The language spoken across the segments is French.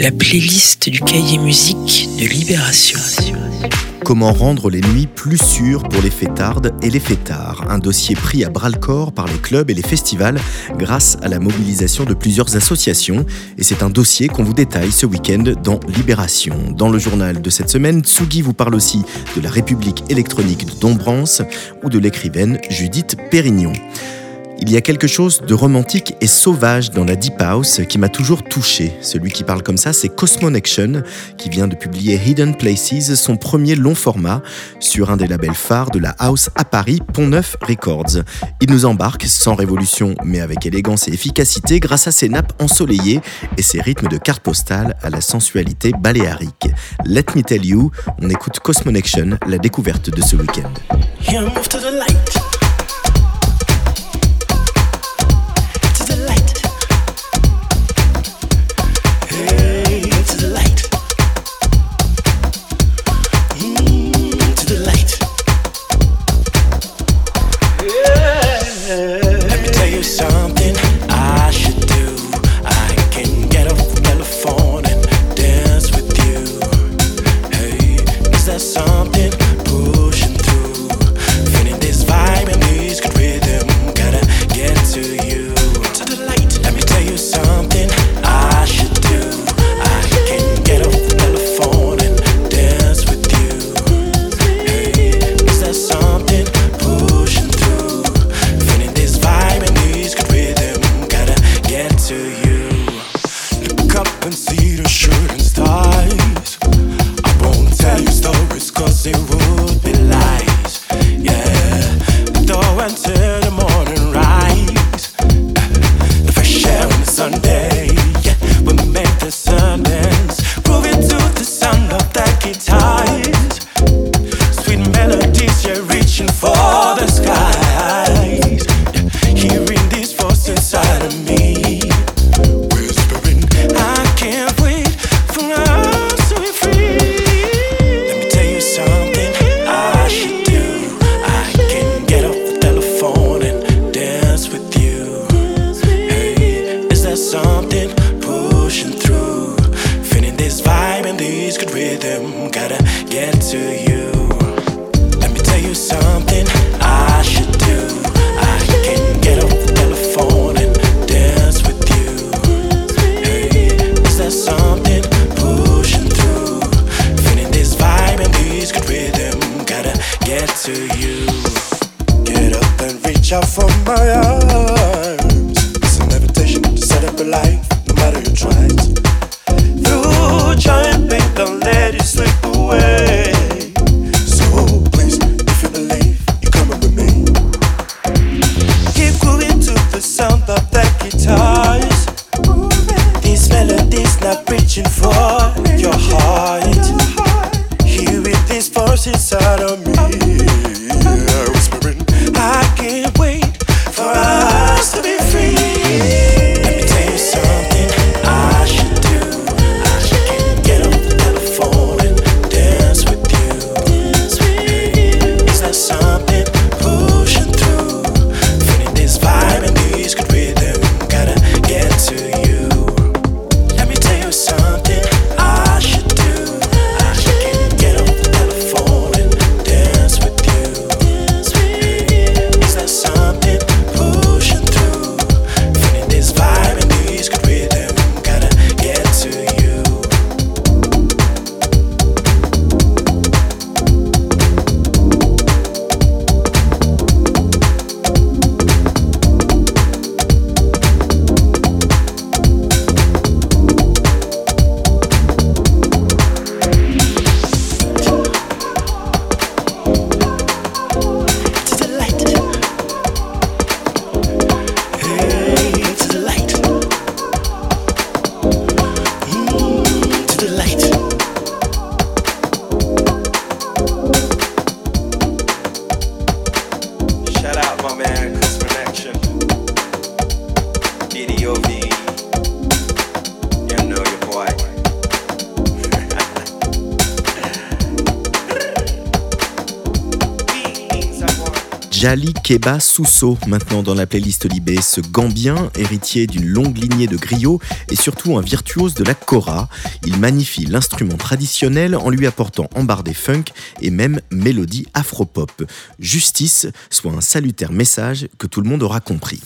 la playlist du cahier musique de Libération. Comment rendre les nuits plus sûres pour les fêtardes et les fêtards? Un dossier pris à bras-le-corps par les clubs et les festivals grâce à la mobilisation de plusieurs associations. Et c'est un dossier qu'on vous détaille ce week-end dans Libération. Dans le journal de cette semaine, Tsugi vous parle aussi de la République électronique de Dombrance ou de l'écrivaine Judith Pérignon. Il y a quelque chose de romantique et sauvage dans la Deep House qui m'a toujours touché. Celui qui parle comme ça, c'est Cosmonection, qui vient de publier Hidden Places, son premier long format, sur un des labels phares de la House à Paris, Pont Neuf Records. Il nous embarque sans révolution, mais avec élégance et efficacité, grâce à ses nappes ensoleillées et ses rythmes de carte postale à la sensualité baléarique. Let me tell you, on écoute Cosmonection, la découverte de ce week-end. rhythm. Gotta get to you. Keba Sousso, maintenant dans la playlist Libé. Ce Gambien, héritier d'une longue lignée de griots, et surtout un virtuose de la kora. Il magnifie l'instrument traditionnel en lui apportant embardé funk et même mélodie afropop. Justice soit un salutaire message que tout le monde aura compris.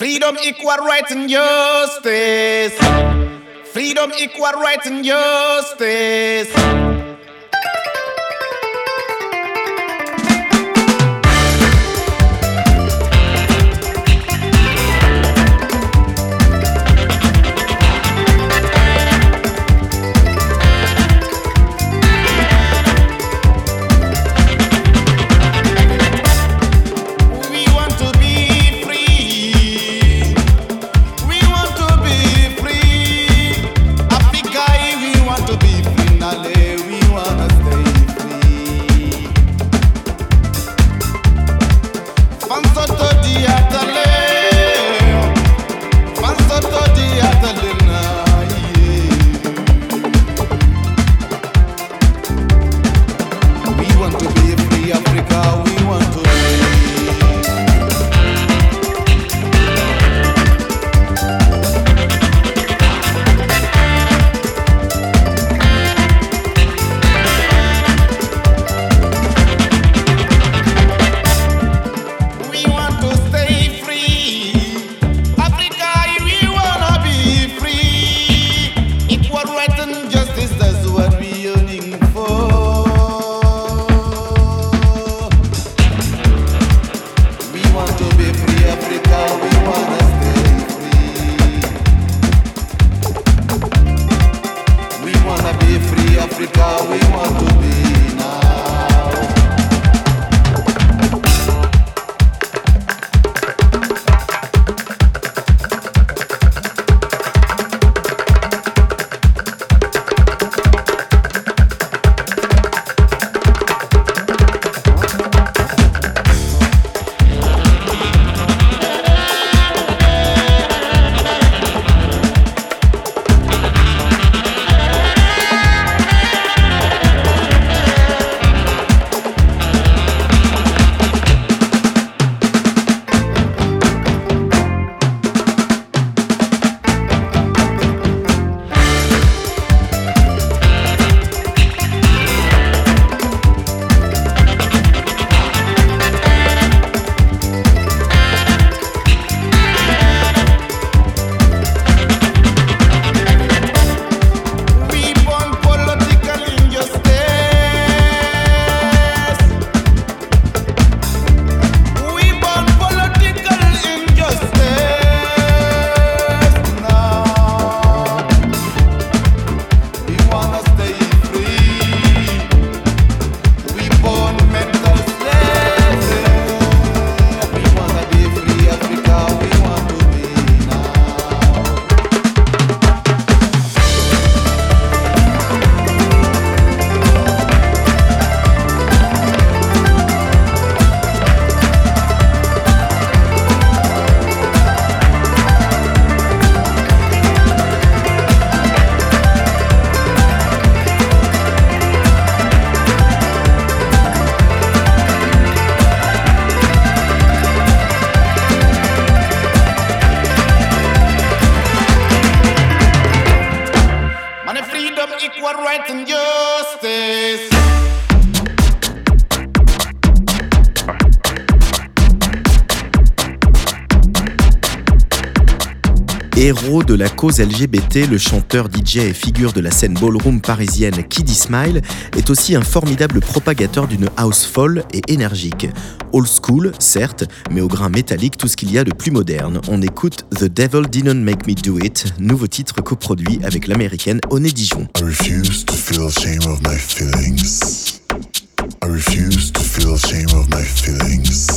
Héros de la cause LGBT, le chanteur, DJ et figure de la scène ballroom parisienne Kiddy Smile est aussi un formidable propagateur d'une house folle et énergique. Old school, certes, mais au grain métallique tout ce qu'il y a de plus moderne. On écoute The Devil Didn't Make Me Do It, nouveau titre coproduit avec l'américaine Oné Dijon. I refuse to feel shame of my feelings. I refuse to feel shame of my feelings.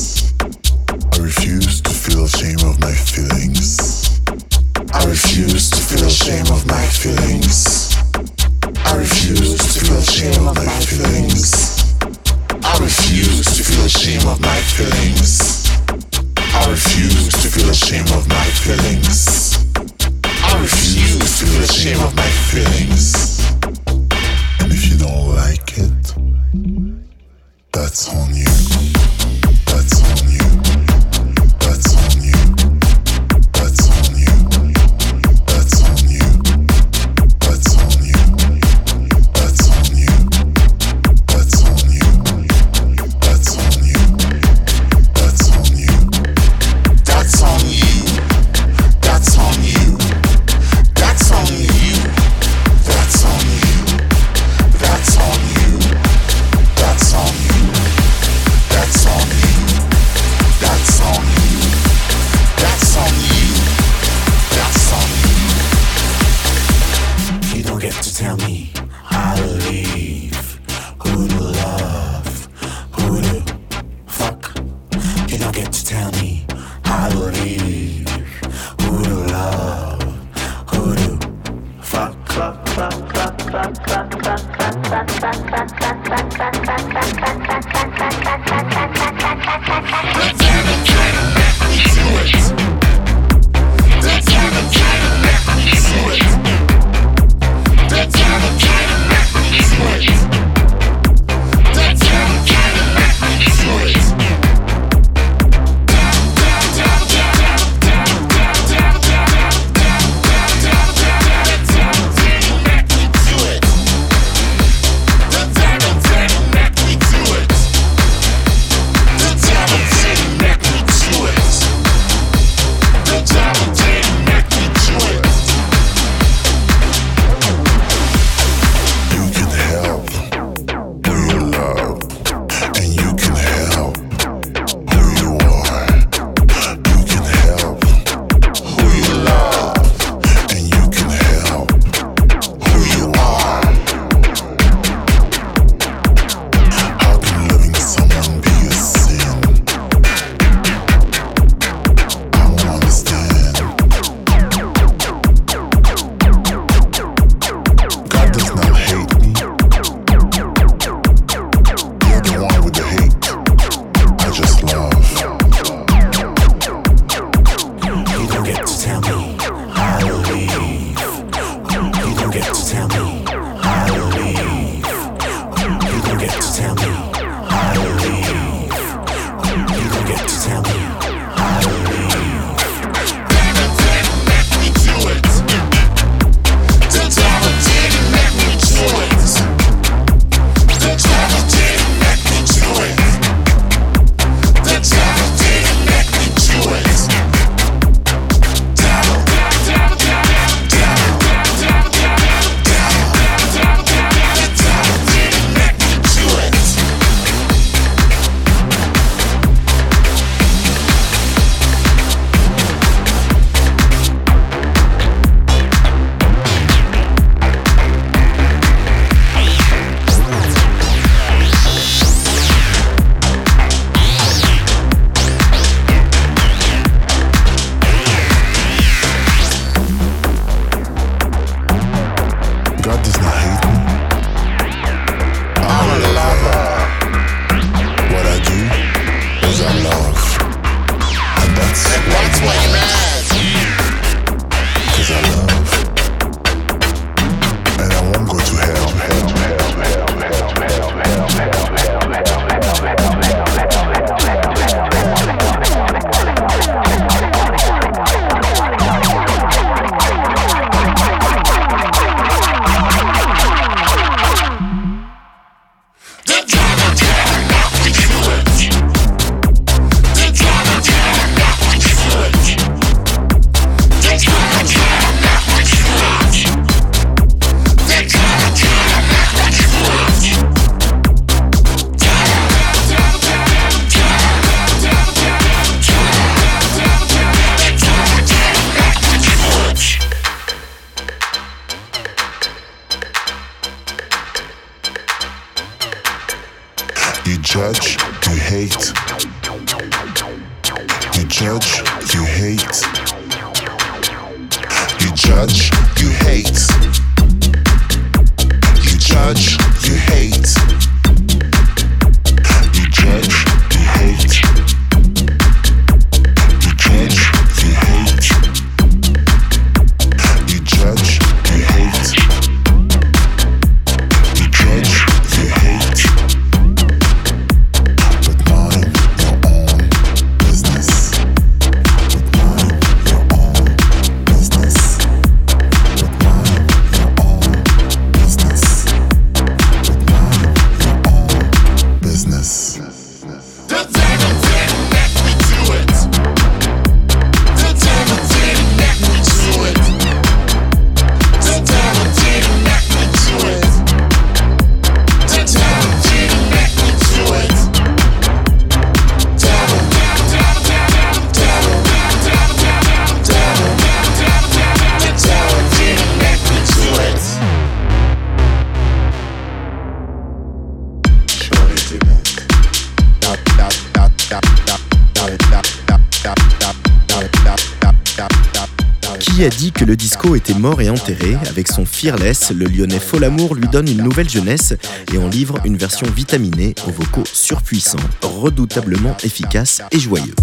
A dit que le disco était mort et enterré. Avec son Fearless, le lyonnais Folamour lui donne une nouvelle jeunesse et on livre une version vitaminée aux vocaux surpuissants, redoutablement efficace et joyeux.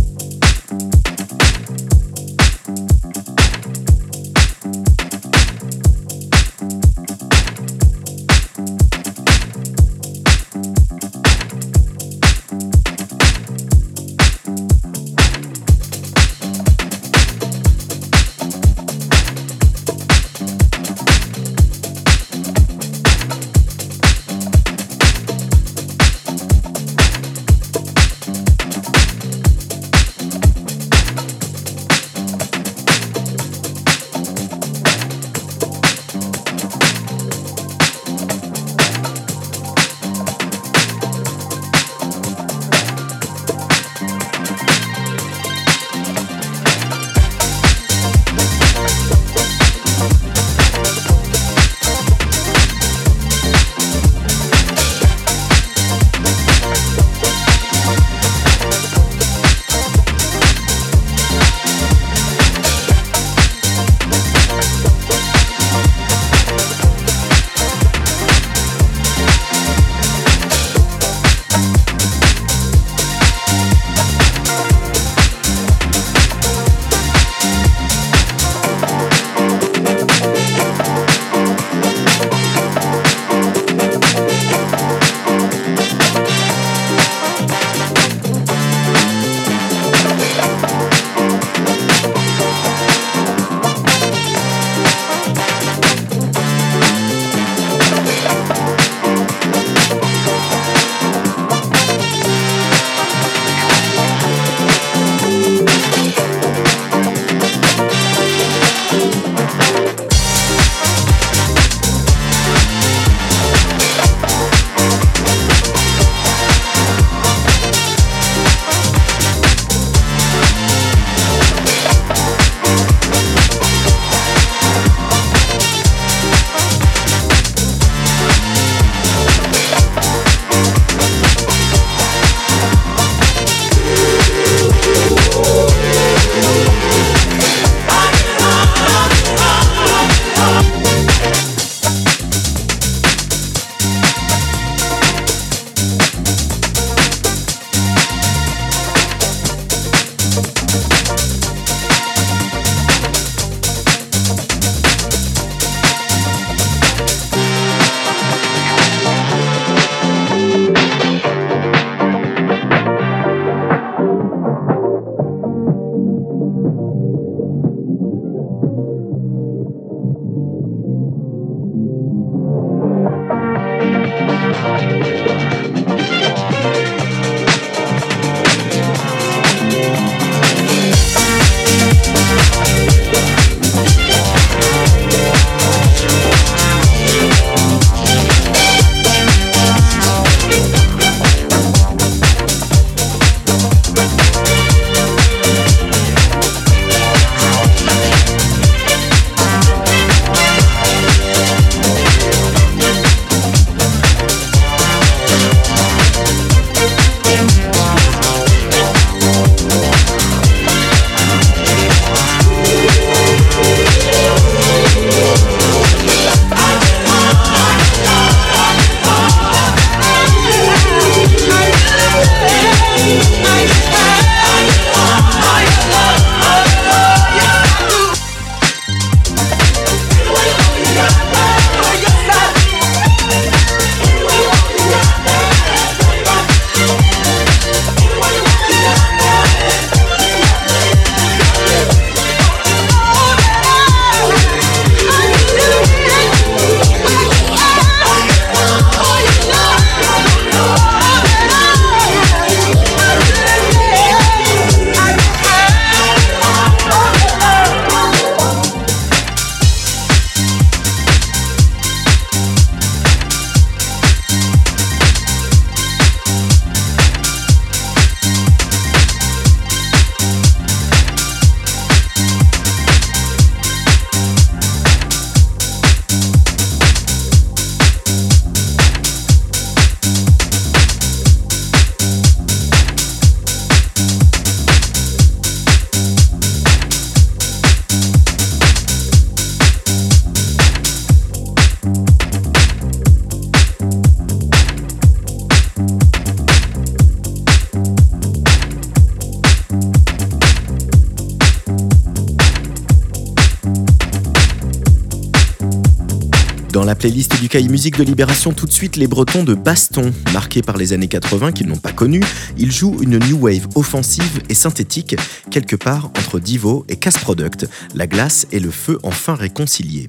Thank you. Playlist du Cahier Musique de Libération tout de suite les Bretons de Baston. Marqués par les années 80 qu'ils n'ont pas connues, ils jouent une new wave offensive et synthétique, quelque part entre Divo et Cass Product, la glace et le feu enfin réconciliés.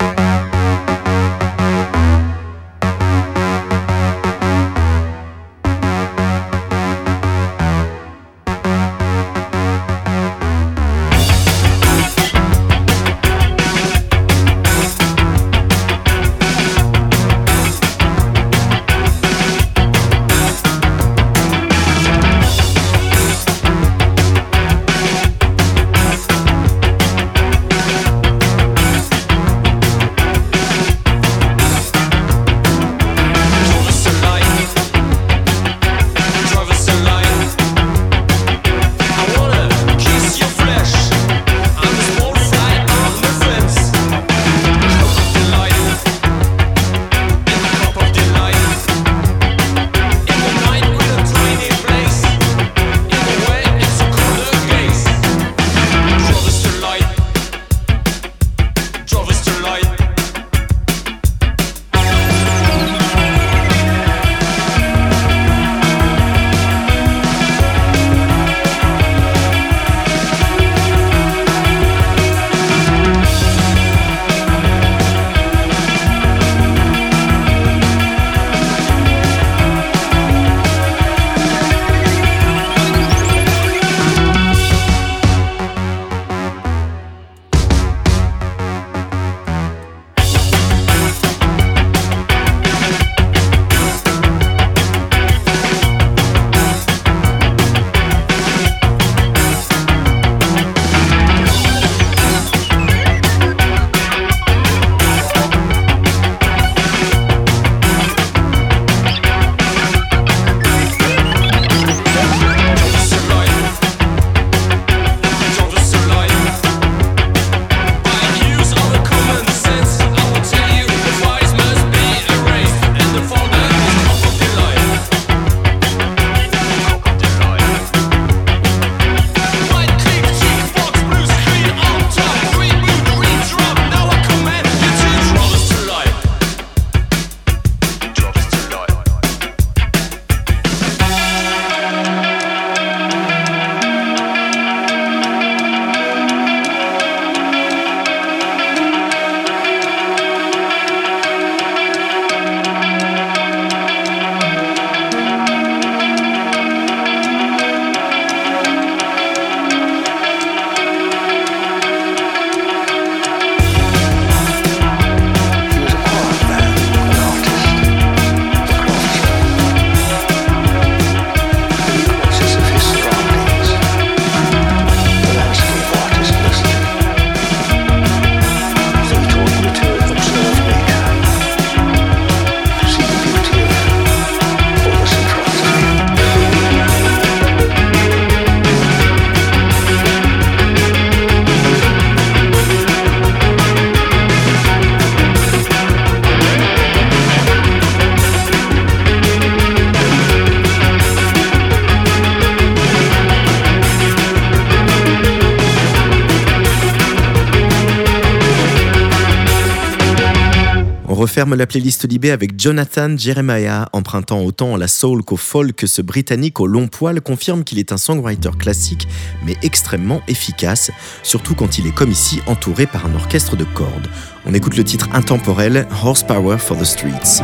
Ferme la playlist Libé avec Jonathan Jeremiah, empruntant autant la soul qu'au folk. Ce Britannique au long poil confirme qu'il est un songwriter classique, mais extrêmement efficace, surtout quand il est comme ici entouré par un orchestre de cordes. On écoute le titre intemporel Horsepower for the Streets.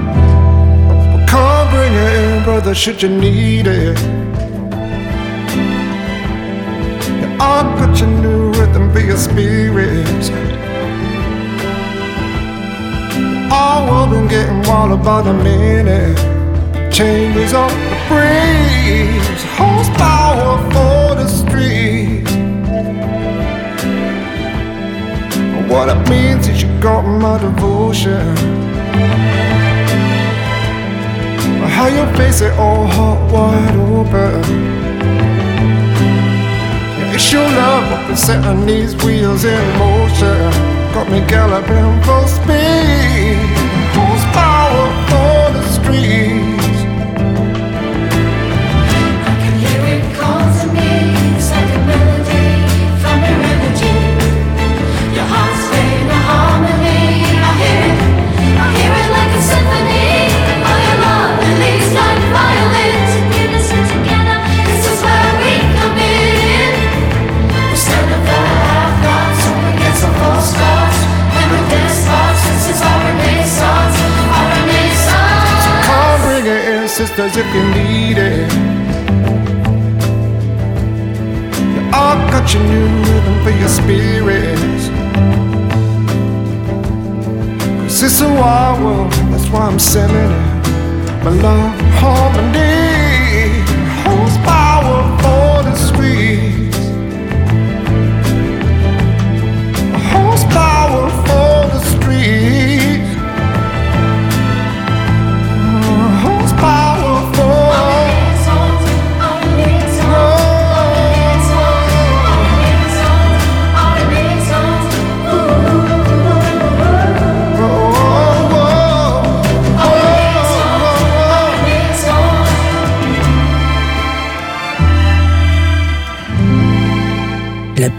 Our world been getting walled by the minute. Changes on the breeze, horsepower for the streets. What it means is you got my devotion. How you face it all hot wide open. It's your love what been setting these wheels in motion. Got me galloping full speed. You need it. You all got your new rhythm for your spirits. Cause it's a wild world, that's why I'm selling it. My love, harmony,